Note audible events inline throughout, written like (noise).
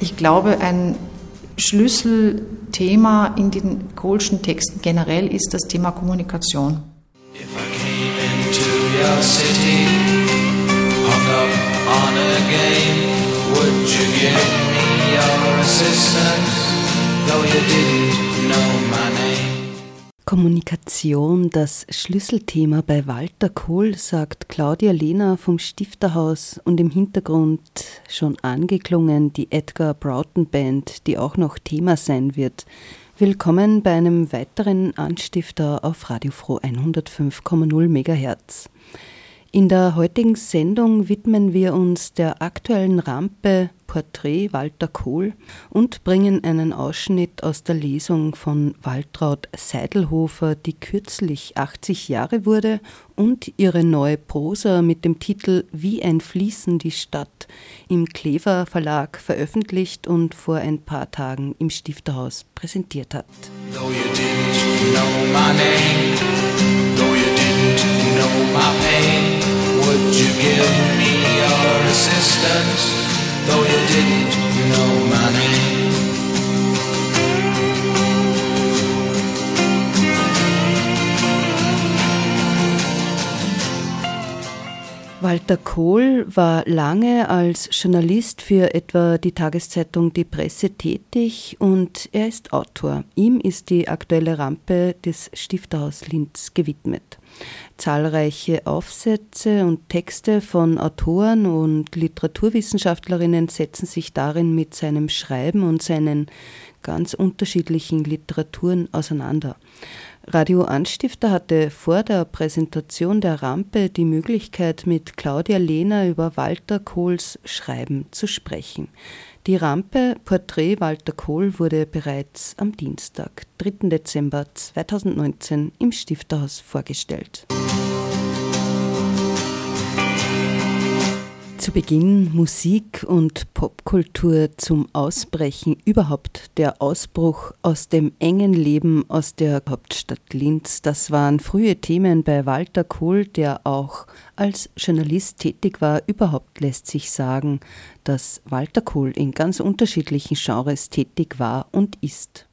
Ich glaube, ein Schlüsselthema in den Kohlschen Texten generell ist das Thema Kommunikation. If I came into your city, hung up on a game, would you give me your assistance, though you didn't know name? Kommunikation das Schlüsselthema bei Walter Kohl, sagt Claudia Lehner vom Stifterhaus und im Hintergrund schon angeklungen die Edgar Broughton Band, die auch noch Thema sein wird. Willkommen bei einem weiteren Anstifter auf Radio Froh 105,0 MHz. In der heutigen Sendung widmen wir uns der aktuellen Rampe Porträt Walter Kohl und bringen einen Ausschnitt aus der Lesung von Waltraud Seidelhofer, die kürzlich 80 Jahre wurde und ihre neue Prosa mit dem Titel Wie ein Fließen die Stadt im Klever Verlag veröffentlicht und vor ein paar Tagen im Stifterhaus präsentiert hat. Though would you give me your assistance? though you didn't know my name. Walter Kohl war lange als Journalist für etwa die Tageszeitung Die Presse tätig und er ist Autor. Ihm ist die aktuelle Rampe des Stifterhaus Linz gewidmet. Zahlreiche Aufsätze und Texte von Autoren und Literaturwissenschaftlerinnen setzen sich darin mit seinem Schreiben und seinen ganz unterschiedlichen Literaturen auseinander. Radio Anstifter hatte vor der Präsentation der Rampe die Möglichkeit, mit Claudia Lehner über Walter Kohls Schreiben zu sprechen. Die Rampe Porträt Walter Kohl wurde bereits am Dienstag, 3. Dezember 2019 im Stifterhaus vorgestellt. Zu Beginn Musik und Popkultur zum Ausbrechen, überhaupt der Ausbruch aus dem engen Leben aus der Hauptstadt Linz. Das waren frühe Themen bei Walter Kohl, der auch als Journalist tätig war. Überhaupt lässt sich sagen, dass Walter Kohl in ganz unterschiedlichen Genres tätig war und ist.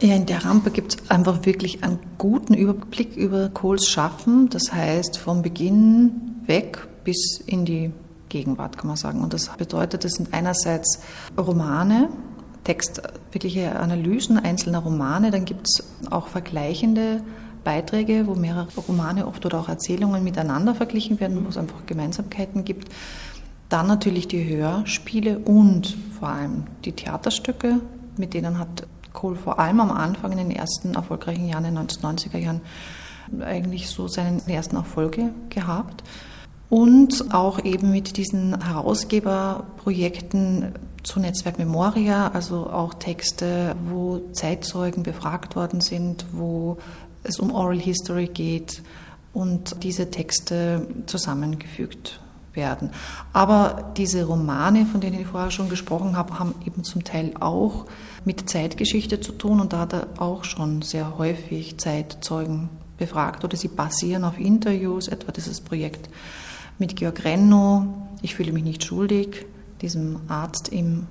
Ja, in der Rampe gibt es einfach wirklich einen guten Überblick über Kohls Schaffen. Das heißt, vom Beginn weg bis in die Gegenwart, kann man sagen. Und das bedeutet, das sind einerseits Romane, Text, wirkliche Analysen einzelner Romane, dann gibt es auch vergleichende Beiträge, wo mehrere Romane oft oder auch Erzählungen miteinander verglichen werden, wo es einfach Gemeinsamkeiten gibt. Dann natürlich die Hörspiele und vor allem die Theaterstücke, mit denen hat Kohl vor allem am Anfang in den ersten erfolgreichen Jahren, in den 1990er Jahren, eigentlich so seine ersten Erfolge gehabt und auch eben mit diesen Herausgeberprojekten zu Netzwerk Memoria, also auch Texte, wo Zeitzeugen befragt worden sind, wo es um Oral History geht und diese Texte zusammengefügt werden. Aber diese Romane, von denen ich vorher schon gesprochen habe, haben eben zum Teil auch mit Zeitgeschichte zu tun und da hat er auch schon sehr häufig Zeitzeugen befragt oder sie basieren auf Interviews, etwa dieses Projekt mit Georg Renno, Ich fühle mich nicht schuldig, diesem Arzt im,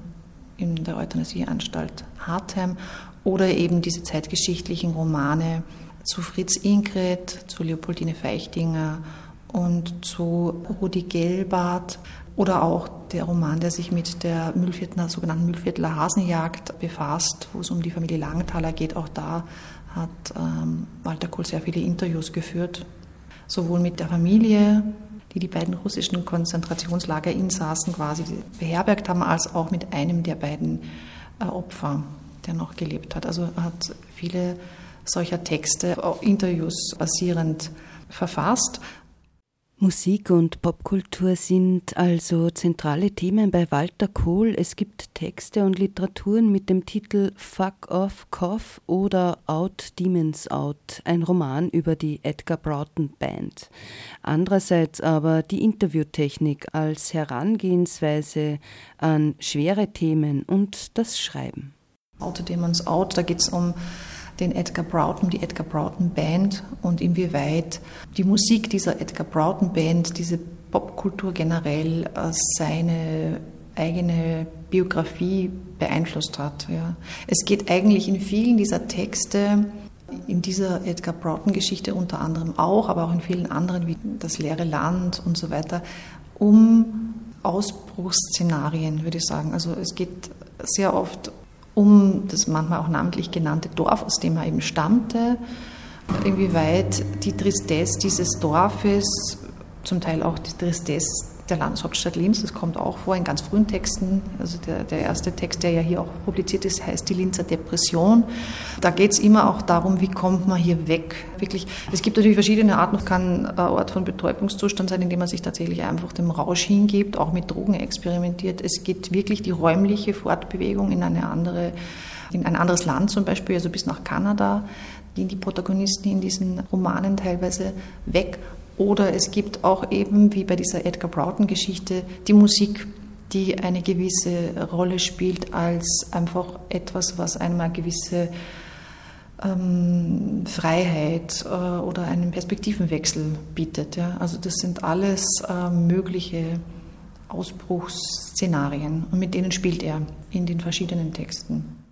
in der Euthanasieanstalt Hartheim, oder eben diese zeitgeschichtlichen Romane zu Fritz Ingrid, zu Leopoldine Feichtinger und zu Rudi Gelbart oder auch der Roman, der sich mit der Mühlviertler, sogenannten Mühlviertler Hasenjagd befasst, wo es um die Familie Langenthaler geht. Auch da hat ähm, Walter Kohl sehr viele Interviews geführt, sowohl mit der Familie die die beiden russischen Konzentrationslagerinsassen quasi beherbergt haben, als auch mit einem der beiden äh, Opfer, der noch gelebt hat. Also hat viele solcher Texte, auch Interviews basierend verfasst. Musik und Popkultur sind also zentrale Themen bei Walter Kohl. Es gibt Texte und Literaturen mit dem Titel Fuck Off Cough oder Out Demons Out, ein Roman über die Edgar Broughton Band. Andererseits aber die Interviewtechnik als Herangehensweise an schwere Themen und das Schreiben. Out Demons Out, da geht es um den Edgar Broughton, die Edgar Broughton Band und inwieweit die Musik dieser Edgar Broughton Band, diese Popkultur generell äh, seine eigene Biografie beeinflusst hat. Ja. Es geht eigentlich in vielen dieser Texte, in dieser Edgar Broughton-Geschichte unter anderem auch, aber auch in vielen anderen wie Das leere Land und so weiter, um Ausbruchsszenarien, würde ich sagen. Also es geht sehr oft um das manchmal auch namentlich genannte Dorf, aus dem er eben stammte, inwieweit die Tristesse dieses Dorfes, zum Teil auch die Tristesse der Landeshauptstadt Linz, das kommt auch vor in ganz frühen Texten. Also der, der erste Text, der ja hier auch publiziert ist, heißt die Linzer Depression. Da geht es immer auch darum, wie kommt man hier weg. Wirklich, es gibt natürlich verschiedene Arten. Es kann ein Ort von Betäubungszustand sein, indem man sich tatsächlich einfach dem Rausch hingibt, auch mit Drogen experimentiert. Es geht wirklich die räumliche Fortbewegung in eine andere in ein anderes Land zum Beispiel, also bis nach Kanada, gehen die Protagonisten in diesen Romanen teilweise weg oder es gibt auch eben, wie bei dieser Edgar Broughton-Geschichte, die Musik, die eine gewisse Rolle spielt als einfach etwas, was einem eine gewisse ähm, Freiheit äh, oder einen Perspektivenwechsel bietet. Ja? Also das sind alles äh, mögliche Ausbruchsszenarien und mit denen spielt er in den verschiedenen Texten.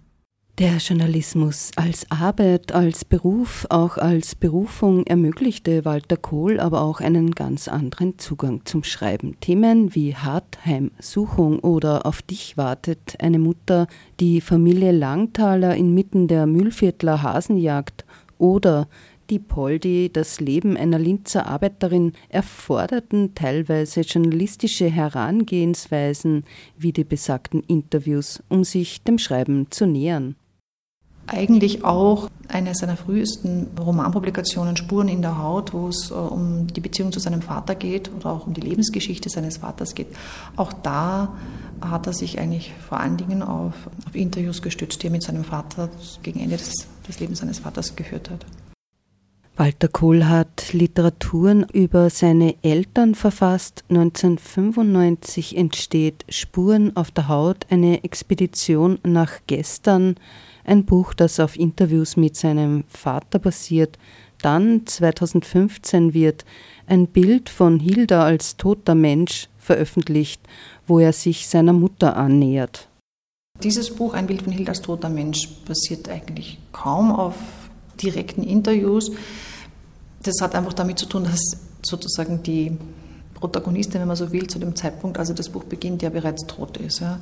Der Journalismus als Arbeit, als Beruf, auch als Berufung ermöglichte Walter Kohl aber auch einen ganz anderen Zugang zum Schreiben. Themen wie Hartheimsuchung oder Auf dich wartet eine Mutter, die Familie Langthaler inmitten der Mühlviertler Hasenjagd oder die Poldi, das Leben einer Linzer Arbeiterin erforderten teilweise journalistische Herangehensweisen wie die besagten Interviews, um sich dem Schreiben zu nähern eigentlich auch eine seiner frühesten Romanpublikationen Spuren in der Haut, wo es äh, um die Beziehung zu seinem Vater geht oder auch um die Lebensgeschichte seines Vaters geht. Auch da hat er sich eigentlich vor allen Dingen auf, auf Interviews gestützt, die er mit seinem Vater gegen Ende des, des Lebens seines Vaters geführt hat. Walter Kohl hat Literaturen über seine Eltern verfasst. 1995 entsteht Spuren auf der Haut, eine Expedition nach gestern ein Buch, das auf Interviews mit seinem Vater basiert. Dann 2015 wird ein Bild von Hilda als toter Mensch veröffentlicht, wo er sich seiner Mutter annähert. Dieses Buch, ein Bild von Hilda als toter Mensch, basiert eigentlich kaum auf direkten Interviews. Das hat einfach damit zu tun, dass sozusagen die Protagonistin, wenn man so will, zu dem Zeitpunkt, also das Buch beginnt, ja bereits tot ist. Ja.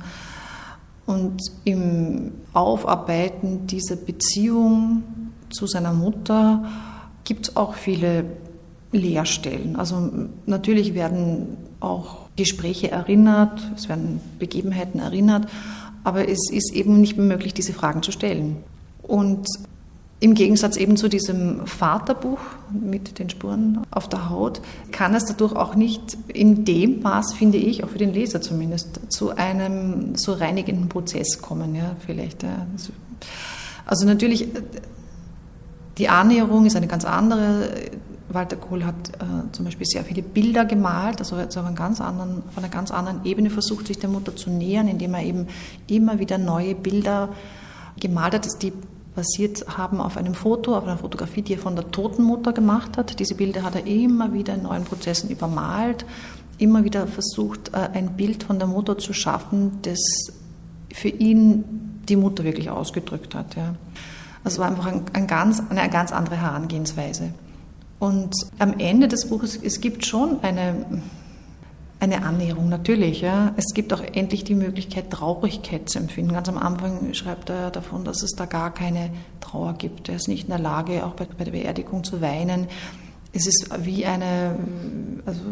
Und im Aufarbeiten dieser Beziehung zu seiner Mutter gibt es auch viele Leerstellen. Also natürlich werden auch Gespräche erinnert, es werden Begebenheiten erinnert, aber es ist eben nicht mehr möglich, diese Fragen zu stellen. Und im Gegensatz eben zu diesem Vaterbuch mit den Spuren auf der Haut kann es dadurch auch nicht in dem Maß, finde ich, auch für den Leser zumindest, zu einem so reinigenden Prozess kommen. Ja, vielleicht. Ja. Also natürlich, die Annäherung ist eine ganz andere. Walter Kohl hat äh, zum Beispiel sehr viele Bilder gemalt, also hat auf, anderen, auf einer ganz anderen Ebene versucht, sich der Mutter zu nähern, indem er eben immer wieder neue Bilder gemalt hat, die basiert haben auf einem Foto, auf einer Fotografie, die er von der toten Mutter gemacht hat. Diese Bilder hat er immer wieder in neuen Prozessen übermalt, immer wieder versucht, äh, ein Bild von der Mutter zu schaffen, das für ihn die Mutter wirklich ausgedrückt hat. Ja. Also war einfach ein, ein ganz, eine ganz andere Herangehensweise. Und am Ende des Buches, es gibt schon eine eine Annäherung, natürlich. Ja. Es gibt auch endlich die Möglichkeit, Traurigkeit zu empfinden. Ganz am Anfang schreibt er davon, dass es da gar keine Trauer gibt. Er ist nicht in der Lage, auch bei, bei der Beerdigung zu weinen. Es ist wie eine, also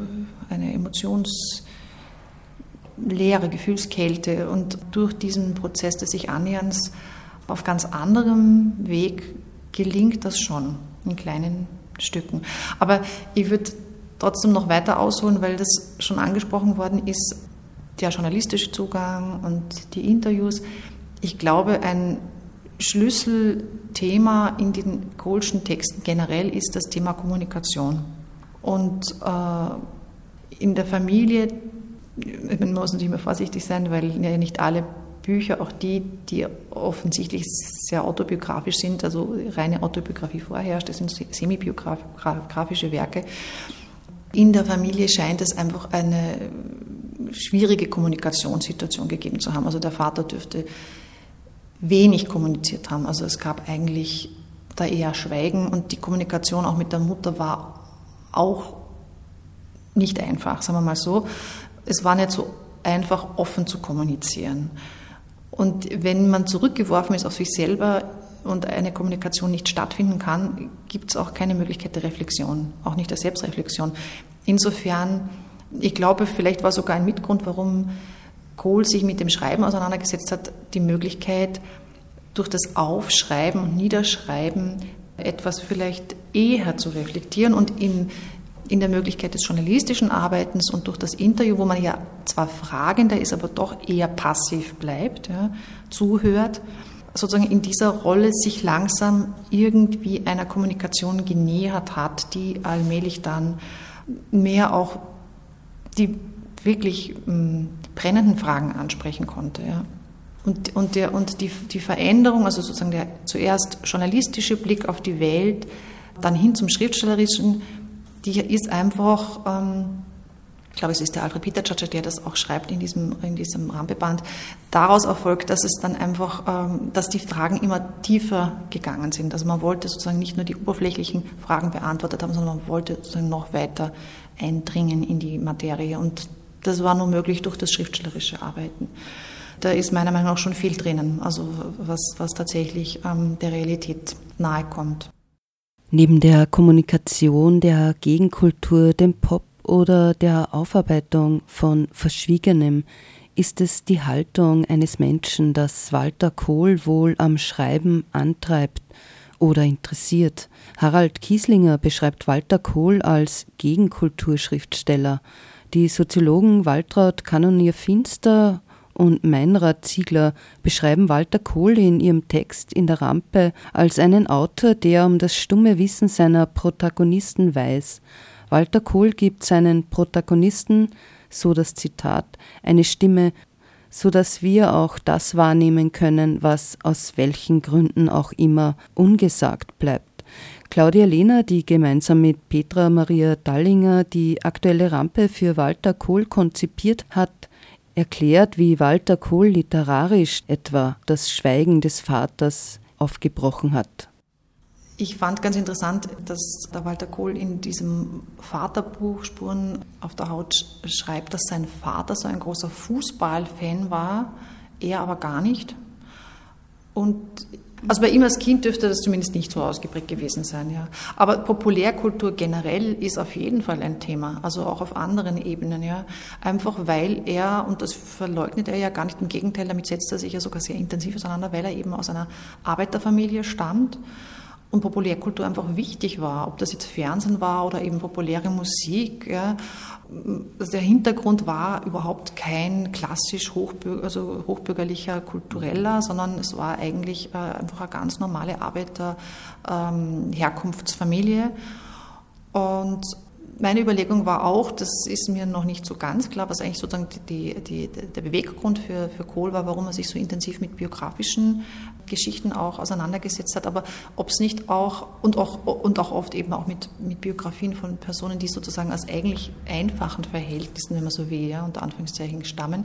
eine emotionsleere Gefühlskälte. Und durch diesen Prozess des sich Annäherns auf ganz anderem Weg gelingt das schon in kleinen Stücken. Aber ich würde trotzdem noch weiter ausholen, weil das schon angesprochen worden ist, der journalistische Zugang und die Interviews. Ich glaube, ein Schlüsselthema in den Kohlschen Texten generell ist das Thema Kommunikation. Und äh, in der Familie, man muss natürlich immer vorsichtig sein, weil ja nicht alle Bücher, auch die, die offensichtlich sehr autobiografisch sind, also reine Autobiografie vorherrscht, das sind semi-biografische Werke. In der Familie scheint es einfach eine schwierige Kommunikationssituation gegeben zu haben. Also der Vater dürfte wenig kommuniziert haben. Also es gab eigentlich da eher Schweigen und die Kommunikation auch mit der Mutter war auch nicht einfach, sagen wir mal so. Es war nicht so einfach, offen zu kommunizieren. Und wenn man zurückgeworfen ist auf sich selber und eine Kommunikation nicht stattfinden kann, gibt es auch keine Möglichkeit der Reflexion, auch nicht der Selbstreflexion. Insofern, ich glaube, vielleicht war sogar ein Mitgrund, warum Kohl sich mit dem Schreiben auseinandergesetzt hat, die Möglichkeit, durch das Aufschreiben und Niederschreiben etwas vielleicht eher zu reflektieren und in, in der Möglichkeit des journalistischen Arbeitens und durch das Interview, wo man ja zwar fragender ist, aber doch eher passiv bleibt, ja, zuhört, sozusagen in dieser Rolle sich langsam irgendwie einer Kommunikation genähert hat, die allmählich dann mehr auch die wirklich mh, brennenden Fragen ansprechen konnte. Ja. Und, und, der, und die, die Veränderung, also sozusagen der zuerst journalistische Blick auf die Welt, dann hin zum schriftstellerischen, die ist einfach, ähm, ich glaube, es ist der Alfred Peter der das auch schreibt in diesem, in diesem Rampeband, daraus erfolgt, dass es dann einfach, ähm, dass die Fragen immer tiefer gegangen sind. Also man wollte sozusagen nicht nur die oberflächlichen Fragen beantwortet haben, sondern man wollte sozusagen noch weiter eindringen in die Materie. Und das war nur möglich durch das schriftstellerische Arbeiten. Da ist meiner Meinung nach schon viel drinnen, also was, was tatsächlich ähm, der Realität nahe kommt. Neben der Kommunikation der Gegenkultur, dem Pop oder der Aufarbeitung von Verschwiegenem ist es die Haltung eines Menschen, das Walter Kohl wohl am Schreiben antreibt oder interessiert. Harald Kieslinger beschreibt Walter Kohl als Gegenkulturschriftsteller. Die Soziologen Waltraud Kanonier-Finster und Meinrad Ziegler beschreiben Walter Kohl in ihrem Text in der Rampe als einen Autor, der um das stumme Wissen seiner Protagonisten weiß. Walter Kohl gibt seinen Protagonisten, so das Zitat, eine Stimme, so dass wir auch das wahrnehmen können, was aus welchen Gründen auch immer ungesagt bleibt. Claudia Lehner, die gemeinsam mit Petra Maria Dallinger die aktuelle Rampe für Walter Kohl konzipiert hat, erklärt, wie Walter Kohl literarisch etwa das Schweigen des Vaters aufgebrochen hat. Ich fand ganz interessant, dass der Walter Kohl in diesem Vaterbuch Spuren auf der Haut schreibt, dass sein Vater so ein großer Fußballfan war, er aber gar nicht. Und also bei ihm als Kind dürfte das zumindest nicht so ausgeprägt gewesen sein, ja. Aber Populärkultur generell ist auf jeden Fall ein Thema, also auch auf anderen Ebenen, ja. Einfach weil er, und das verleugnet er ja gar nicht, im Gegenteil, damit setzt er sich ja sogar sehr intensiv auseinander, weil er eben aus einer Arbeiterfamilie stammt und Populärkultur einfach wichtig war, ob das jetzt Fernsehen war oder eben populäre Musik. Ja. Der Hintergrund war überhaupt kein klassisch hochbürger, also hochbürgerlicher kultureller, sondern es war eigentlich äh, einfach eine ganz normale Arbeiter-Herkunftsfamilie. Ähm, und meine Überlegung war auch, das ist mir noch nicht so ganz klar, was eigentlich sozusagen die, die, der Beweggrund für, für Kohl war, warum er sich so intensiv mit biografischen Geschichten auch auseinandergesetzt hat, aber ob es nicht auch und auch und auch oft eben auch mit, mit Biografien von Personen, die sozusagen aus eigentlich einfachen Verhältnissen, wenn man so will, ja, unter Anführungszeichen stammen,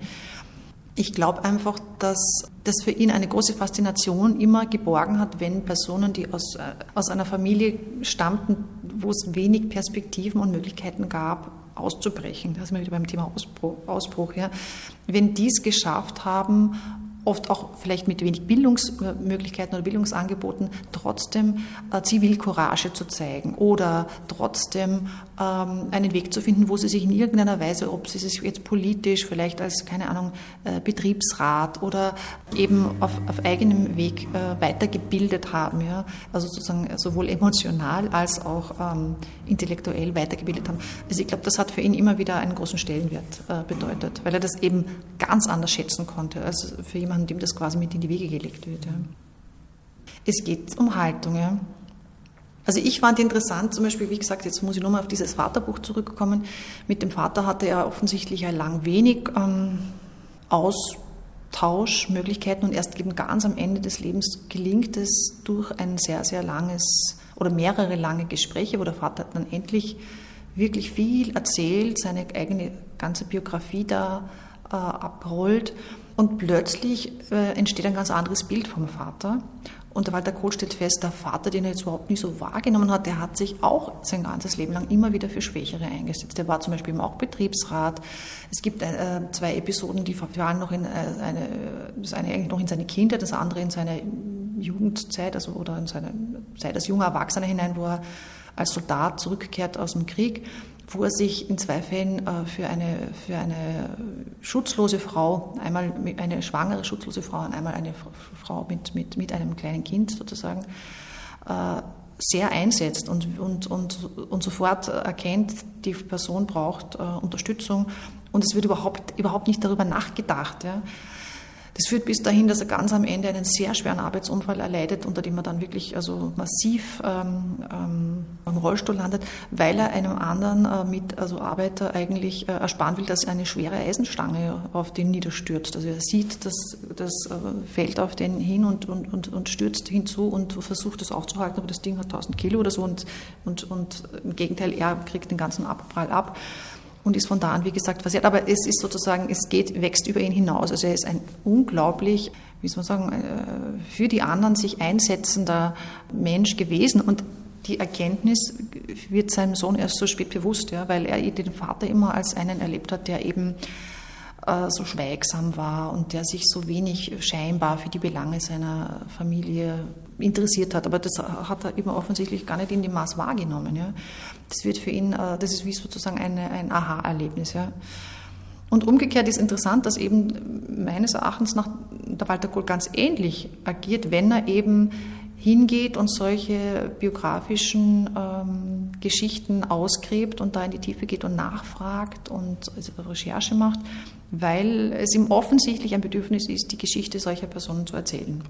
ich glaube einfach, dass das für ihn eine große Faszination immer geborgen hat, wenn Personen, die aus, äh, aus einer Familie stammten, wo es wenig Perspektiven und Möglichkeiten gab, auszubrechen. Da sind wir wieder beim Thema Ausbruch. Ausbruch ja. Wenn die es geschafft haben, oft auch vielleicht mit wenig Bildungsmöglichkeiten oder Bildungsangeboten, trotzdem äh, Zivilcourage zu zeigen oder trotzdem ähm, einen Weg zu finden, wo sie sich in irgendeiner Weise, ob sie sich jetzt politisch, vielleicht als, keine Ahnung, äh, Betriebsrat oder eben auf, auf eigenem Weg äh, weitergebildet haben, ja? also sozusagen sowohl emotional als auch ähm, intellektuell weitergebildet haben. Also ich glaube, das hat für ihn immer wieder einen großen Stellenwert äh, bedeutet, weil er das eben ganz anders schätzen konnte als für jemanden, jemandem, dem das quasi mit in die Wege gelegt wird. Ja. Es geht um Haltung. Ja. Also ich fand interessant, zum Beispiel, wie gesagt, jetzt muss ich nochmal auf dieses Vaterbuch zurückkommen. Mit dem Vater hatte er offensichtlich ja lang wenig ähm, Austauschmöglichkeiten und erst eben ganz am Ende des Lebens gelingt es durch ein sehr, sehr langes oder mehrere lange Gespräche, wo der Vater dann endlich wirklich viel erzählt, seine eigene ganze Biografie da äh, abrollt und plötzlich äh, entsteht ein ganz anderes Bild vom Vater. Und der Walter Kohl stellt fest, der Vater, den er jetzt überhaupt nicht so wahrgenommen hat, der hat sich auch sein ganzes Leben lang immer wieder für Schwächere eingesetzt. Der war zum Beispiel auch Betriebsrat. Es gibt äh, zwei Episoden, die waren noch in äh, eine, das eine eigentlich noch in seine Kindheit, das andere in seine Jugendzeit, also oder in seine Zeit als junger Erwachsener hinein, wo er als Soldat zurückkehrt aus dem Krieg wo er sich in zwei Fällen äh, für eine, für eine schutzlose Frau, einmal eine schwangere schutzlose Frau und einmal eine Frau mit, mit, mit einem kleinen Kind sozusagen, äh, sehr einsetzt und, und, und, und sofort erkennt, die Person braucht äh, Unterstützung und es wird überhaupt, überhaupt nicht darüber nachgedacht. Ja. Das führt bis dahin, dass er ganz am Ende einen sehr schweren Arbeitsunfall erleidet, unter dem er dann wirklich also massiv ähm, ähm, im Rollstuhl landet, weil er einem anderen äh, mit, also Arbeiter eigentlich äh, ersparen will, dass eine schwere Eisenstange auf den niederstürzt. Also er sieht, dass das äh, fällt auf den hin und, und, und, und stürzt hinzu und versucht das aufzuhalten, aber das Ding hat 1000 Kilo oder so und, und, und im Gegenteil, er kriegt den ganzen Abprall ab und ist von da an, wie gesagt, versiert. Aber es ist sozusagen, es geht, wächst über ihn hinaus. Also er ist ein unglaublich, wie soll man sagen, äh, für die anderen sich einsetzender Mensch gewesen. Und die Erkenntnis wird seinem Sohn erst so spät bewusst, ja, weil er den Vater immer als einen erlebt hat, der eben äh, so schweigsam war und der sich so wenig scheinbar für die Belange seiner Familie interessiert hat. Aber das hat er eben offensichtlich gar nicht in dem Maß wahrgenommen. Ja. Das wird für ihn, äh, das ist wie sozusagen eine, ein Aha-Erlebnis. Ja. Und umgekehrt ist interessant, dass eben meines Erachtens nach der Walter Kohl ganz ähnlich agiert, wenn er eben hingeht und solche biografischen ähm, Geschichten ausgräbt und da in die Tiefe geht und nachfragt und also Recherche macht, weil es ihm offensichtlich ein Bedürfnis ist, die Geschichte solcher Personen zu erzählen.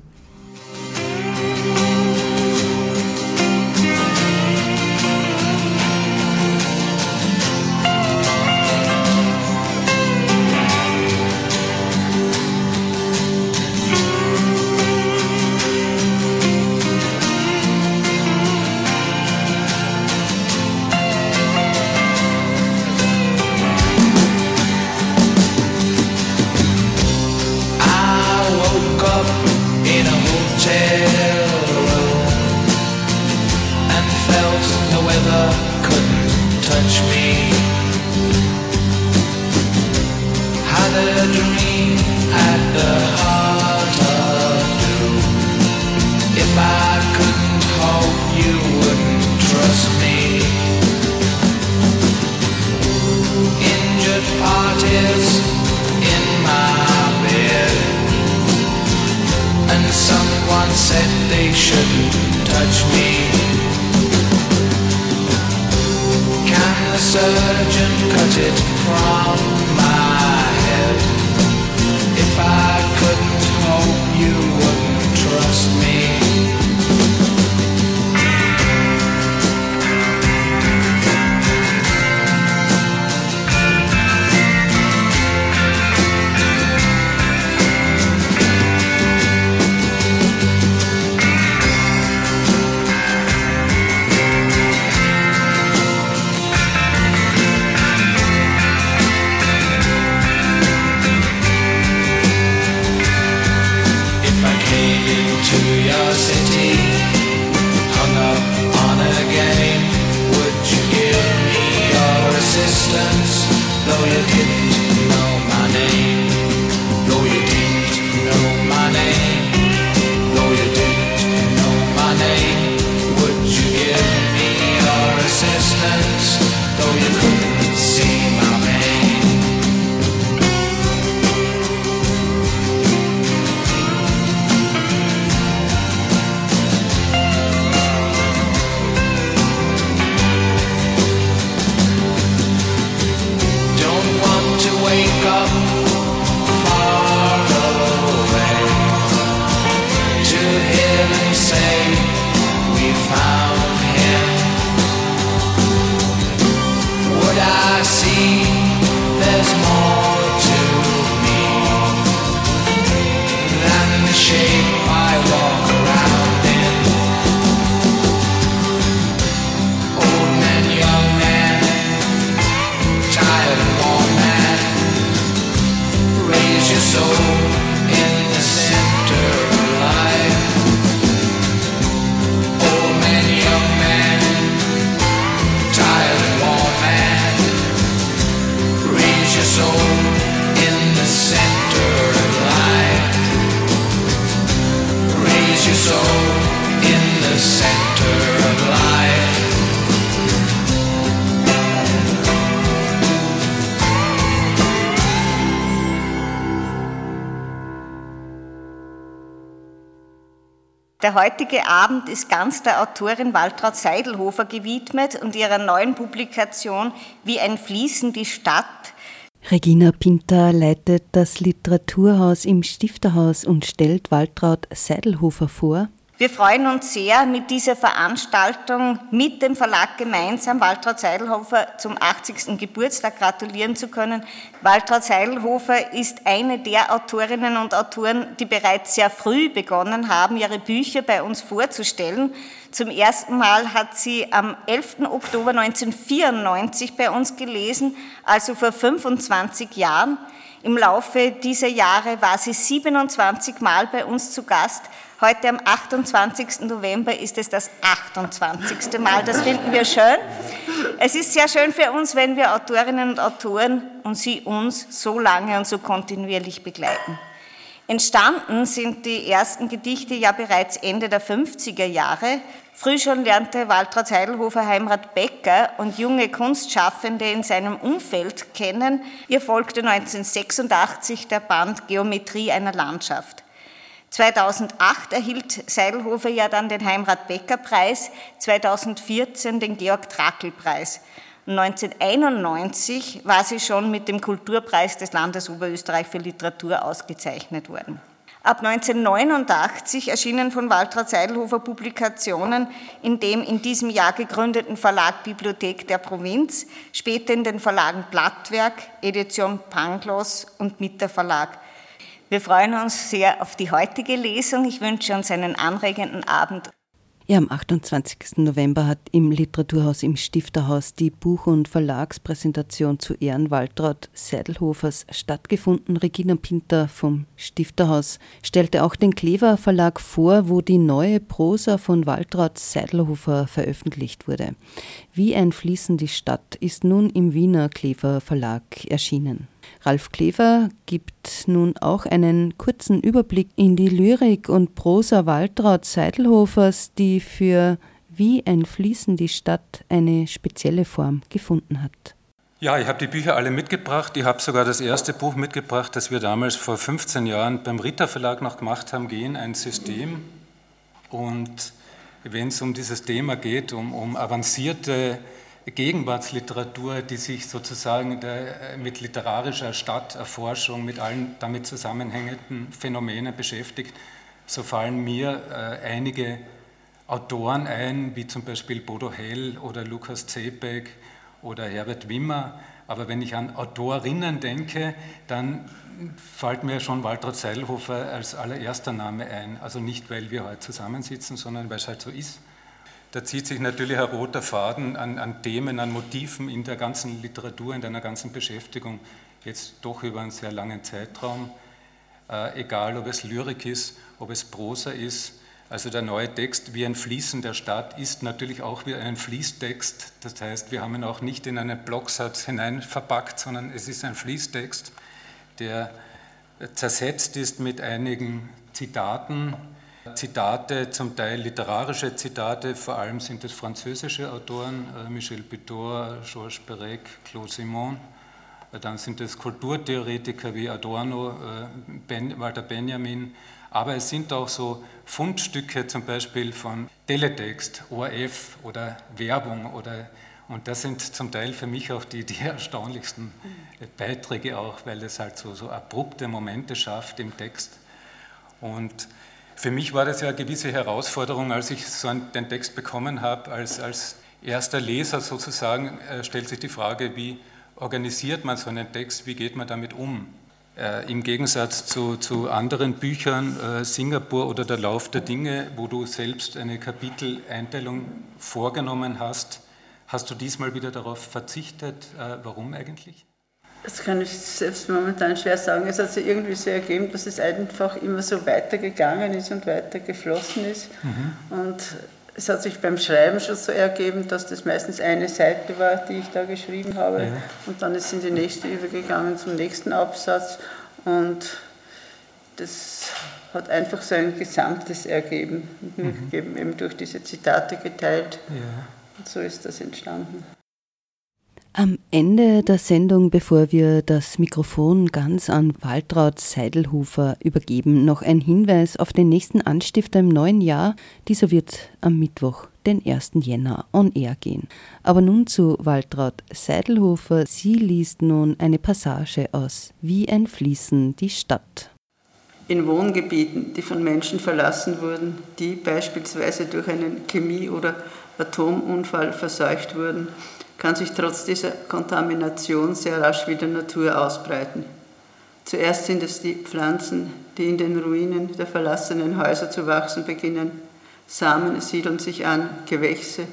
soul. Der heutige Abend ist ganz der Autorin Waltraud Seidelhofer gewidmet und ihrer neuen Publikation Wie ein Fließen die Stadt. Regina Pinter leitet das Literaturhaus im Stifterhaus und stellt Waltraud Seidelhofer vor. Wir freuen uns sehr, mit dieser Veranstaltung mit dem Verlag gemeinsam Waltraud Seidelhofer zum 80. Geburtstag gratulieren zu können. Waltraud Seidelhofer ist eine der Autorinnen und Autoren, die bereits sehr früh begonnen haben, ihre Bücher bei uns vorzustellen. Zum ersten Mal hat sie am 11. Oktober 1994 bei uns gelesen, also vor 25 Jahren. Im Laufe dieser Jahre war sie 27 Mal bei uns zu Gast Heute am 28. November ist es das 28. Mal. Das finden wir schön. Es ist sehr schön für uns, wenn wir Autorinnen und Autoren und sie uns so lange und so kontinuierlich begleiten. Entstanden sind die ersten Gedichte ja bereits Ende der 50er Jahre. Früh schon lernte Waltraud Heidelhofer Heimrat Becker und junge Kunstschaffende in seinem Umfeld kennen. Ihr folgte 1986 der Band Geometrie einer Landschaft. 2008 erhielt Seidelhofer ja dann den Heimrat-Becker-Preis, 2014 den Georg-Trakl-Preis. 1991 war sie schon mit dem Kulturpreis des Landes Oberösterreich für Literatur ausgezeichnet worden. Ab 1989 erschienen von Waltraud Seidelhofer Publikationen in dem in diesem Jahr gegründeten Verlag Bibliothek der Provinz, später in den Verlagen Blattwerk, Edition Pangloss und Mitter Verlag. Wir freuen uns sehr auf die heutige Lesung. Ich wünsche uns einen anregenden Abend. Ja, am 28. November hat im Literaturhaus im Stifterhaus die Buch- und Verlagspräsentation zu Ehren Waltraud Seidelhofers stattgefunden. Regina Pinter vom Stifterhaus stellte auch den Klever Verlag vor, wo die neue Prosa von Waltraud Seidelhofer veröffentlicht wurde. Wie ein Fließen die Stadt ist nun im Wiener Klever Verlag erschienen. Ralf Klever gibt nun auch einen kurzen Überblick in die Lyrik und Prosa Waltraud Seidelhofers, die für Wie ein Fließen die Stadt eine spezielle Form gefunden hat. Ja, ich habe die Bücher alle mitgebracht. Ich habe sogar das erste Buch mitgebracht, das wir damals vor 15 Jahren beim Ritter Verlag noch gemacht haben, Gehen, ein System. Und wenn es um dieses Thema geht, um, um avancierte Gegenwartsliteratur, die sich sozusagen der, mit literarischer Stadterforschung, mit allen damit zusammenhängenden Phänomenen beschäftigt, so fallen mir äh, einige Autoren ein, wie zum Beispiel Bodo Hell oder Lukas Zepek oder Herbert Wimmer. Aber wenn ich an Autorinnen denke, dann fällt mir schon Waltraud Seilhofer als allererster Name ein. Also nicht, weil wir heute zusammensitzen, sondern weil es halt so ist. Da zieht sich natürlich ein roter Faden an, an, Themen, an Motiven in der ganzen Literatur, in deiner ganzen Beschäftigung, jetzt doch über einen sehr langen Zeitraum. Äh, egal, ob es Lyrik ist, ob es Prosa ist. Also der neue Text wie ein Fließen der Stadt ist natürlich auch wie ein Fließtext. Das heißt, wir haben ihn auch nicht in einen Blocksatz hinein verpackt, sondern es ist ein Fließtext, der zersetzt ist mit einigen Zitaten, Zitate, zum Teil literarische Zitate, vor allem sind es französische Autoren, äh, Michel Pitor, Georges Perec, Claude Simon. Äh, dann sind es Kulturtheoretiker wie Adorno, äh, ben, Walter Benjamin. Aber es sind auch so Fundstücke zum Beispiel von Teletext, ORF oder Werbung. Oder, und das sind zum Teil für mich auch die, die (laughs) erstaunlichsten Beiträge auch, weil es halt so, so abrupte Momente schafft im Text. Und für mich war das ja eine gewisse Herausforderung, als ich so den Text bekommen habe, als, als erster Leser sozusagen, äh, stellt sich die Frage, wie organisiert man so einen Text, wie geht man damit um? Äh, Im Gegensatz zu, zu anderen Büchern, äh, Singapur oder der Lauf der Dinge, wo du selbst eine Kapiteleinteilung vorgenommen hast, hast du diesmal wieder darauf verzichtet. Äh, warum eigentlich? Das kann ich selbst momentan schwer sagen. Es hat sich irgendwie so ergeben, dass es einfach immer so weitergegangen ist und weiter geflossen ist. Mhm. Und es hat sich beim Schreiben schon so ergeben, dass das meistens eine Seite war, die ich da geschrieben habe. Ja. Und dann ist in die nächste übergegangen zum nächsten Absatz. Und das hat einfach so ein Gesamtes ergeben, mhm. eben durch diese Zitate geteilt. Ja. Und so ist das entstanden. Am Ende der Sendung, bevor wir das Mikrofon ganz an Waltraud Seidelhofer übergeben, noch ein Hinweis auf den nächsten Anstifter im neuen Jahr. Dieser wird am Mittwoch, den 1. Jänner, on air gehen. Aber nun zu Waltraud Seidelhofer. Sie liest nun eine Passage aus Wie ein Fließen die Stadt. In Wohngebieten, die von Menschen verlassen wurden, die beispielsweise durch einen Chemie- oder Atomunfall verseucht wurden, kann sich trotz dieser Kontamination sehr rasch wieder Natur ausbreiten. Zuerst sind es die Pflanzen, die in den Ruinen der verlassenen Häuser zu wachsen beginnen. Samen siedeln sich an, Gewächse,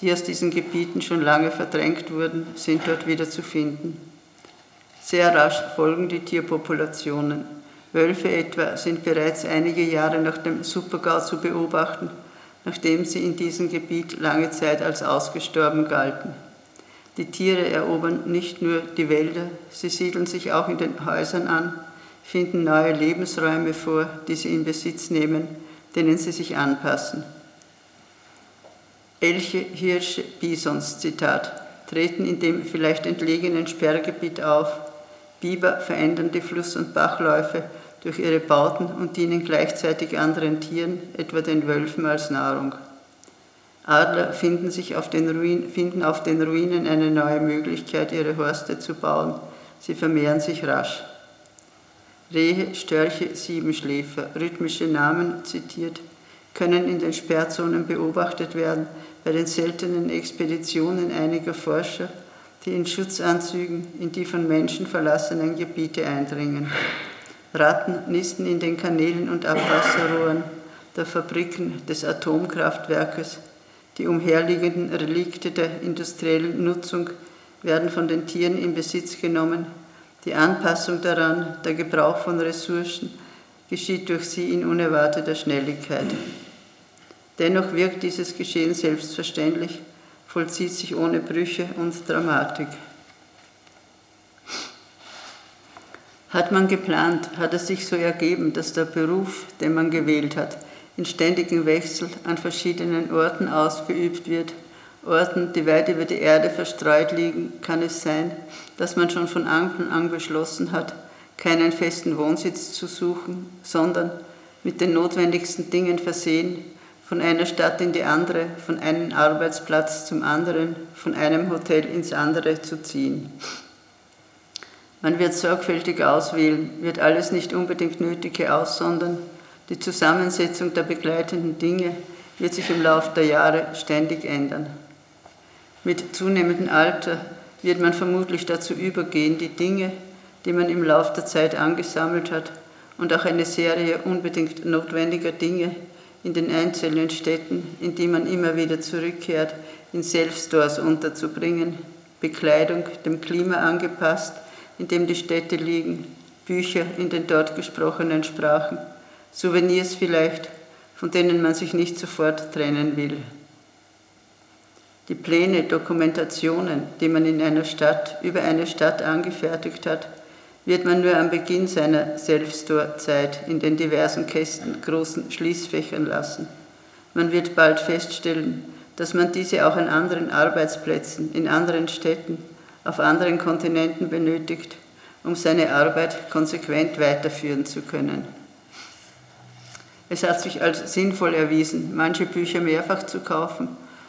die aus diesen Gebieten schon lange verdrängt wurden, sind dort wieder zu finden. Sehr rasch folgen die Tierpopulationen. Wölfe etwa sind bereits einige Jahre nach dem Supergau zu beobachten, nachdem sie in diesem Gebiet lange Zeit als ausgestorben galten. Die Tiere erobern nicht nur die Wälder, sie siedeln sich auch in den Häusern an, finden neue Lebensräume vor, die sie in Besitz nehmen, denen sie sich anpassen. Elche, Hirsche, Bisons, Zitat, treten in dem vielleicht entlegenen Sperrgebiet auf. Biber verändern die Fluss- und Bachläufe durch ihre Bauten und dienen gleichzeitig anderen Tieren, etwa den Wölfen, als Nahrung. Adler finden, sich auf den Ruin, finden auf den Ruinen eine neue Möglichkeit, ihre Horste zu bauen. Sie vermehren sich rasch. Rehe, Störche, Siebenschläfer, rhythmische Namen zitiert, können in den Sperrzonen beobachtet werden bei den seltenen Expeditionen einiger Forscher, die in Schutzanzügen in die von Menschen verlassenen Gebiete eindringen. Ratten nisten in den Kanälen und Abwasserrohren der Fabriken des Atomkraftwerkes die umherliegenden Relikte der industriellen Nutzung werden von den Tieren in Besitz genommen. Die Anpassung daran, der Gebrauch von Ressourcen, geschieht durch sie in unerwarteter Schnelligkeit. Dennoch wirkt dieses Geschehen selbstverständlich, vollzieht sich ohne Brüche und Dramatik. Hat man geplant, hat es sich so ergeben, dass der Beruf, den man gewählt hat, in ständigem Wechsel an verschiedenen Orten ausgeübt wird, Orten, die weit über die Erde verstreut liegen, kann es sein, dass man schon von Anfang an beschlossen hat, keinen festen Wohnsitz zu suchen, sondern mit den notwendigsten Dingen versehen, von einer Stadt in die andere, von einem Arbeitsplatz zum anderen, von einem Hotel ins andere zu ziehen. Man wird sorgfältig auswählen, wird alles nicht unbedingt Nötige aussondern, die Zusammensetzung der begleitenden Dinge wird sich im Laufe der Jahre ständig ändern. Mit zunehmendem Alter wird man vermutlich dazu übergehen, die Dinge, die man im Laufe der Zeit angesammelt hat, und auch eine Serie unbedingt notwendiger Dinge in den einzelnen Städten, in die man immer wieder zurückkehrt, in Self-Stores unterzubringen, Bekleidung dem Klima angepasst, in dem die Städte liegen, Bücher in den dort gesprochenen Sprachen Souvenirs vielleicht, von denen man sich nicht sofort trennen will. Die Pläne, Dokumentationen, die man in einer Stadt über eine Stadt angefertigt hat, wird man nur am Beginn seiner Self-Store-Zeit in den diversen Kästen großen Schließfächern lassen. Man wird bald feststellen, dass man diese auch an anderen Arbeitsplätzen, in anderen Städten, auf anderen Kontinenten benötigt, um seine Arbeit konsequent weiterführen zu können. Es hat sich als sinnvoll erwiesen, manche Bücher mehrfach zu kaufen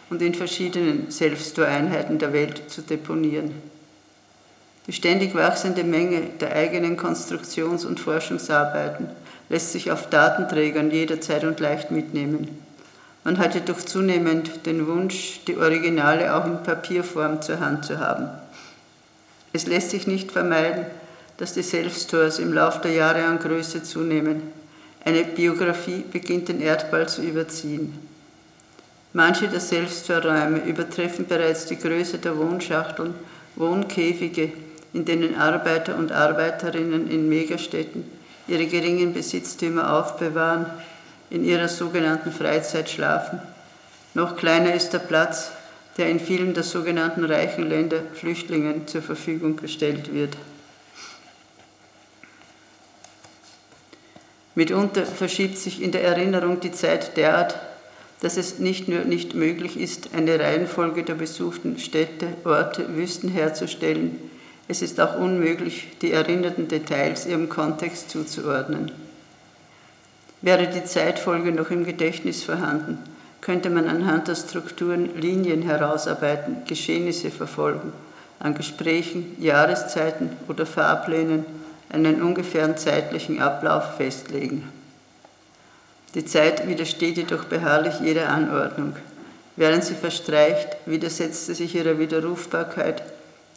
und in verschiedenen Self-Store-Einheiten der Welt zu deponieren. Die ständig wachsende Menge der eigenen Konstruktions- und Forschungsarbeiten lässt sich auf Datenträgern jederzeit und leicht mitnehmen. Man hat jedoch zunehmend den Wunsch, die Originale auch in Papierform zur Hand zu haben. Es lässt sich nicht vermeiden, dass die Self-Stores im Laufe der Jahre an Größe zunehmen eine Biografie beginnt den Erdball zu überziehen. Manche der Selbstverräume übertreffen bereits die Größe der Wohnschachteln, Wohnkäfige, in denen Arbeiter und Arbeiterinnen in Megastädten ihre geringen Besitztümer aufbewahren, in ihrer sogenannten Freizeit schlafen. Noch kleiner ist der Platz, der in vielen der sogenannten reichen Länder Flüchtlingen zur Verfügung gestellt wird. Mitunter verschiebt sich in der Erinnerung die Zeit derart, dass es nicht nur nicht möglich ist, eine Reihenfolge der besuchten Städte, Orte, Wüsten herzustellen, es ist auch unmöglich, die erinnerten Details ihrem Kontext zuzuordnen. Wäre die Zeitfolge noch im Gedächtnis vorhanden, könnte man anhand der Strukturen Linien herausarbeiten, Geschehnisse verfolgen, an Gesprächen, Jahreszeiten oder Fahrplänen einen ungefähren zeitlichen Ablauf festlegen. Die Zeit widersteht jedoch beharrlich jeder Anordnung. Während sie verstreicht, widersetzt sie sich ihrer Widerrufbarkeit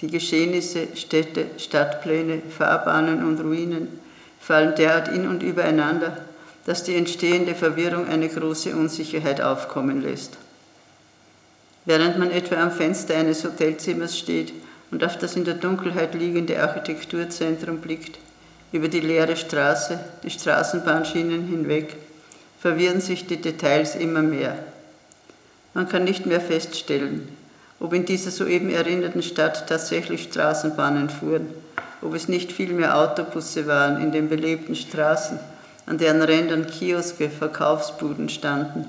die Geschehnisse, Städte, Stadtpläne, Fahrbahnen und Ruinen fallen derart in und übereinander, dass die entstehende Verwirrung eine große Unsicherheit aufkommen lässt. Während man etwa am Fenster eines Hotelzimmers steht und auf das in der Dunkelheit liegende Architekturzentrum blickt, über die leere Straße, die Straßenbahnschienen hinweg, verwirren sich die Details immer mehr. Man kann nicht mehr feststellen, ob in dieser soeben erinnerten Stadt tatsächlich Straßenbahnen fuhren, ob es nicht vielmehr Autobusse waren in den belebten Straßen, an deren Rändern Kioske, Verkaufsbuden standen.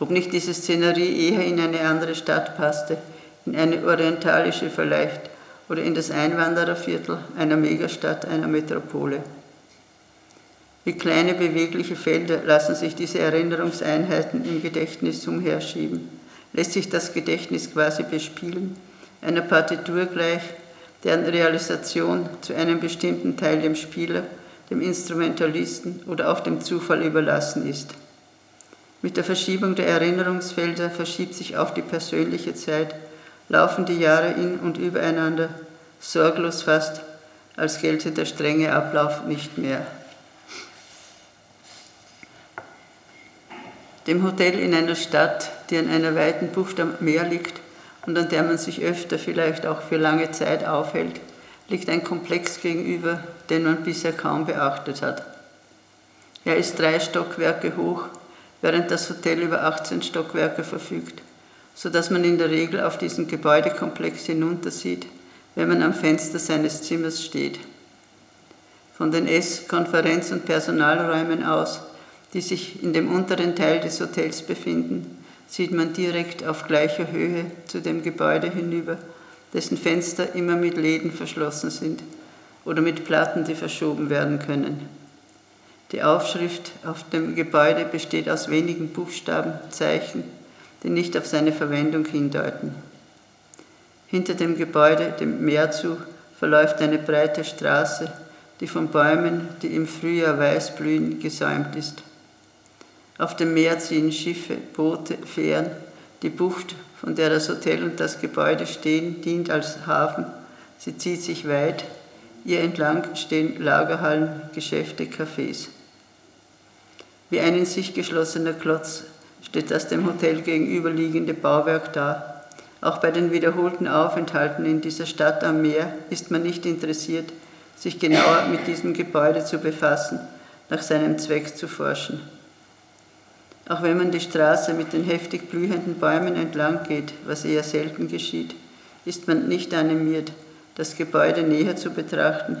Ob nicht diese Szenerie eher in eine andere Stadt passte, in eine orientalische vielleicht oder in das Einwandererviertel einer Megastadt, einer Metropole. Wie kleine bewegliche Felder lassen sich diese Erinnerungseinheiten im Gedächtnis umherschieben lässt sich das Gedächtnis quasi bespielen, einer Partitur gleich, deren Realisation zu einem bestimmten Teil dem Spieler, dem Instrumentalisten oder auch dem Zufall überlassen ist. Mit der Verschiebung der Erinnerungsfelder verschiebt sich auch die persönliche Zeit, laufen die Jahre in und übereinander, sorglos fast, als gelte der strenge Ablauf nicht mehr. Dem Hotel in einer Stadt, die an einer weiten Bucht am Meer liegt und an der man sich öfter, vielleicht auch für lange Zeit aufhält, liegt ein Komplex gegenüber, den man bisher kaum beachtet hat. Er ist drei Stockwerke hoch, während das Hotel über 18 Stockwerke verfügt, sodass man in der Regel auf diesen Gebäudekomplex hinuntersieht, wenn man am Fenster seines Zimmers steht. Von den Ess-, Konferenz- und Personalräumen aus die sich in dem unteren Teil des Hotels befinden, sieht man direkt auf gleicher Höhe zu dem Gebäude hinüber, dessen Fenster immer mit Läden verschlossen sind oder mit Platten, die verschoben werden können. Die Aufschrift auf dem Gebäude besteht aus wenigen Buchstaben, Zeichen, die nicht auf seine Verwendung hindeuten. Hinter dem Gebäude, dem Meer zu, verläuft eine breite Straße, die von Bäumen, die im Frühjahr weiß blühen, gesäumt ist. Auf dem Meer ziehen Schiffe, Boote, Fähren. Die Bucht, von der das Hotel und das Gebäude stehen, dient als Hafen. Sie zieht sich weit. Ihr entlang stehen Lagerhallen, Geschäfte, Cafés. Wie ein in sich geschlossener Klotz steht das dem Hotel gegenüberliegende Bauwerk da. Auch bei den wiederholten Aufenthalten in dieser Stadt am Meer ist man nicht interessiert, sich genauer mit diesem Gebäude zu befassen, nach seinem Zweck zu forschen. Auch wenn man die Straße mit den heftig blühenden Bäumen entlang geht, was eher selten geschieht, ist man nicht animiert, das Gebäude näher zu betrachten.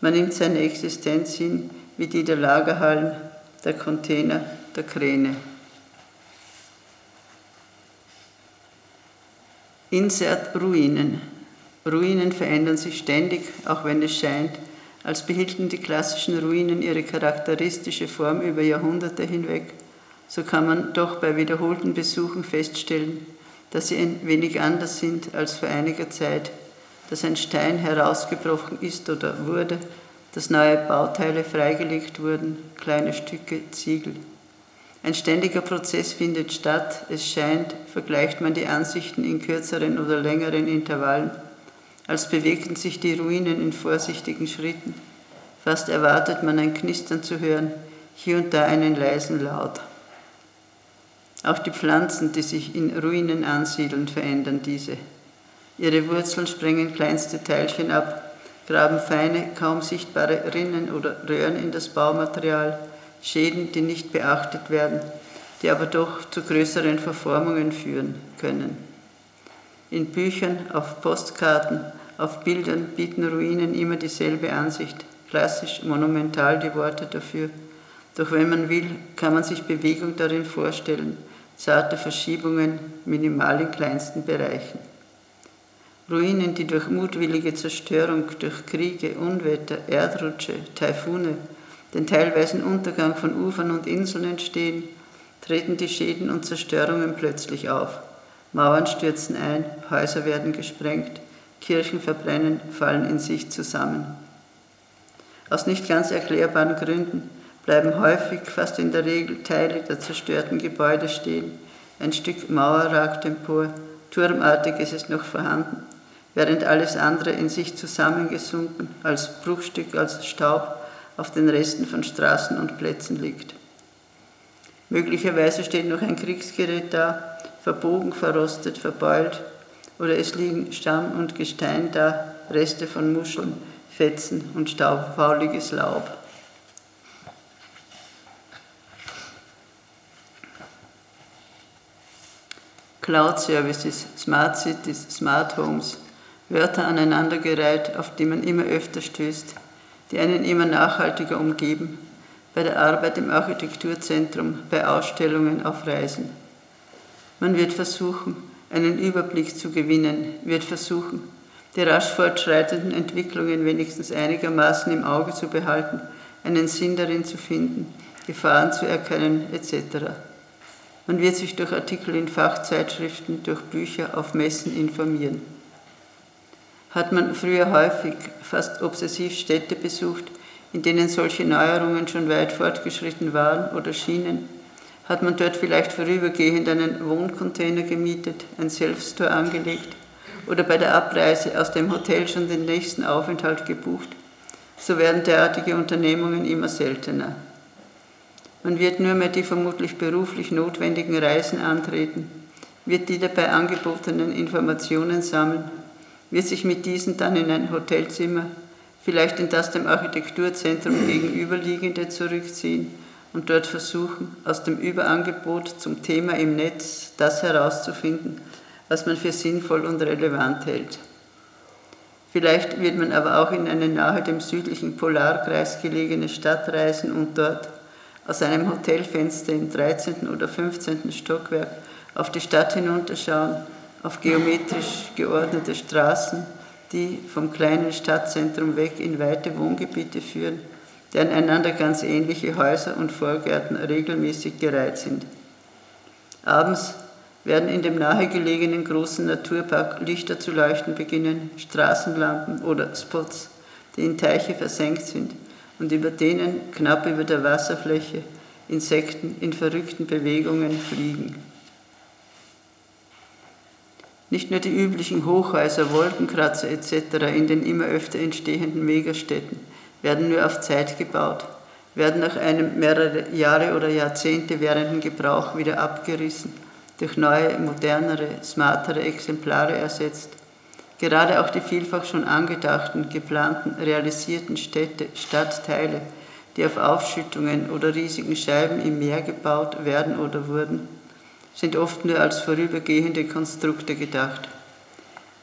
Man nimmt seine Existenz hin wie die der Lagerhallen, der Container, der Kräne. Insert Ruinen. Ruinen verändern sich ständig, auch wenn es scheint, als behielten die klassischen Ruinen ihre charakteristische Form über Jahrhunderte hinweg so kann man doch bei wiederholten Besuchen feststellen, dass sie ein wenig anders sind als vor einiger Zeit, dass ein Stein herausgebrochen ist oder wurde, dass neue Bauteile freigelegt wurden, kleine Stücke Ziegel. Ein ständiger Prozess findet statt, es scheint, vergleicht man die Ansichten in kürzeren oder längeren Intervallen, als bewegten sich die Ruinen in vorsichtigen Schritten. Fast erwartet man ein Knistern zu hören, hier und da einen leisen Laut. Auch die Pflanzen, die sich in Ruinen ansiedeln, verändern diese. Ihre Wurzeln sprengen kleinste Teilchen ab, graben feine, kaum sichtbare Rinnen oder Röhren in das Baumaterial, Schäden, die nicht beachtet werden, die aber doch zu größeren Verformungen führen können. In Büchern, auf Postkarten, auf Bildern bieten Ruinen immer dieselbe Ansicht, klassisch, monumental die Worte dafür. Doch wenn man will, kann man sich Bewegung darin vorstellen, zarte Verschiebungen, minimal in kleinsten Bereichen. Ruinen, die durch mutwillige Zerstörung, durch Kriege, Unwetter, Erdrutsche, Taifune, den teilweisen Untergang von Ufern und Inseln entstehen, treten die Schäden und Zerstörungen plötzlich auf. Mauern stürzen ein, Häuser werden gesprengt, Kirchen verbrennen, fallen in sich zusammen. Aus nicht ganz erklärbaren Gründen bleiben häufig, fast in der Regel, Teile der zerstörten Gebäude stehen. Ein Stück Mauer ragt empor, turmartig ist es noch vorhanden, während alles andere in sich zusammengesunken, als Bruchstück, als Staub auf den Resten von Straßen und Plätzen liegt. Möglicherweise steht noch ein Kriegsgerät da, verbogen, verrostet, verbeult, oder es liegen Stamm und Gestein da, Reste von Muscheln, Fetzen und staubfauliges Laub. Cloud Services, Smart Cities, Smart Homes, Wörter aneinandergereiht, auf die man immer öfter stößt, die einen immer nachhaltiger umgeben, bei der Arbeit im Architekturzentrum, bei Ausstellungen, auf Reisen. Man wird versuchen, einen Überblick zu gewinnen, wird versuchen, die rasch fortschreitenden Entwicklungen wenigstens einigermaßen im Auge zu behalten, einen Sinn darin zu finden, Gefahren zu erkennen etc. Man wird sich durch Artikel in Fachzeitschriften, durch Bücher auf Messen informieren. Hat man früher häufig, fast obsessiv Städte besucht, in denen solche Neuerungen schon weit fortgeschritten waren oder schienen, hat man dort vielleicht vorübergehend einen Wohncontainer gemietet, ein Self-Store angelegt oder bei der Abreise aus dem Hotel schon den nächsten Aufenthalt gebucht, so werden derartige Unternehmungen immer seltener. Man wird nur mehr die vermutlich beruflich notwendigen Reisen antreten, wird die dabei angebotenen Informationen sammeln, wird sich mit diesen dann in ein Hotelzimmer, vielleicht in das dem Architekturzentrum gegenüberliegende zurückziehen und dort versuchen, aus dem Überangebot zum Thema im Netz das herauszufinden, was man für sinnvoll und relevant hält. Vielleicht wird man aber auch in eine nahe dem südlichen Polarkreis gelegene Stadt reisen und dort aus einem Hotelfenster im 13. oder 15. Stockwerk auf die Stadt hinunterschauen, auf geometrisch geordnete Straßen, die vom kleinen Stadtzentrum weg in weite Wohngebiete führen, deren einander ganz ähnliche Häuser und Vorgärten regelmäßig gereiht sind. Abends werden in dem nahegelegenen großen Naturpark Lichter zu leuchten beginnen, Straßenlampen oder Spots, die in Teiche versenkt sind und über denen, knapp über der Wasserfläche, Insekten in verrückten Bewegungen fliegen. Nicht nur die üblichen Hochhäuser, Wolkenkratzer etc. in den immer öfter entstehenden Megastädten werden nur auf Zeit gebaut, werden nach einem mehrere Jahre oder Jahrzehnte währenden Gebrauch wieder abgerissen, durch neue, modernere, smartere Exemplare ersetzt Gerade auch die vielfach schon angedachten, geplanten, realisierten Städte, Stadtteile, die auf Aufschüttungen oder riesigen Scheiben im Meer gebaut werden oder wurden, sind oft nur als vorübergehende Konstrukte gedacht.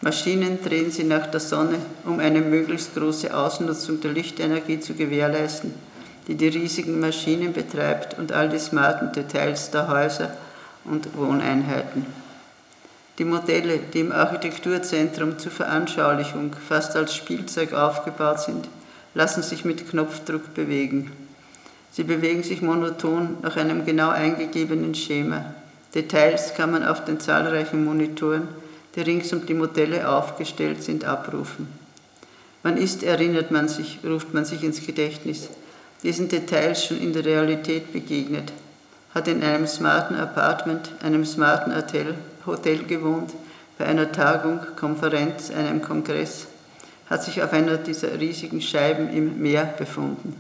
Maschinen drehen sie nach der Sonne, um eine möglichst große Ausnutzung der Lichtenergie zu gewährleisten, die die riesigen Maschinen betreibt und all die smarten Details der Häuser und Wohneinheiten. Die Modelle, die im Architekturzentrum zur Veranschaulichung fast als Spielzeug aufgebaut sind, lassen sich mit Knopfdruck bewegen. Sie bewegen sich monoton nach einem genau eingegebenen Schema. Details kann man auf den zahlreichen Monitoren, die rings um die Modelle aufgestellt sind, abrufen. Man ist, erinnert man sich, ruft man sich ins Gedächtnis, diesen Details schon in der Realität begegnet, hat in einem smarten Apartment, einem smarten Hotel Hotel gewohnt, bei einer Tagung, Konferenz, einem Kongress, hat sich auf einer dieser riesigen Scheiben im Meer befunden.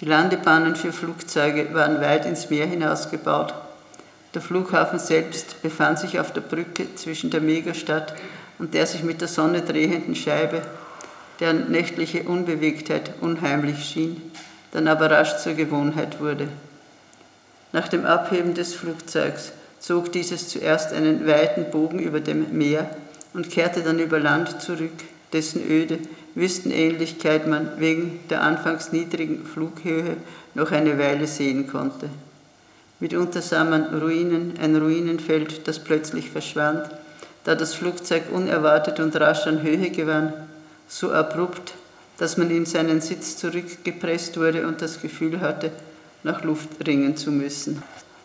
Die Landebahnen für Flugzeuge waren weit ins Meer hinausgebaut. Der Flughafen selbst befand sich auf der Brücke zwischen der Megastadt und der sich mit der Sonne drehenden Scheibe, deren nächtliche Unbewegtheit unheimlich schien, dann aber rasch zur Gewohnheit wurde. Nach dem Abheben des Flugzeugs zog dieses zuerst einen weiten Bogen über dem Meer und kehrte dann über Land zurück, dessen öde Wüstenähnlichkeit man wegen der anfangs niedrigen Flughöhe noch eine Weile sehen konnte. Mitunter sah man Ruinen, ein Ruinenfeld, das plötzlich verschwand, da das Flugzeug unerwartet und rasch an Höhe gewann, so abrupt, dass man in seinen Sitz zurückgepresst wurde und das Gefühl hatte, nach Luft ringen zu müssen.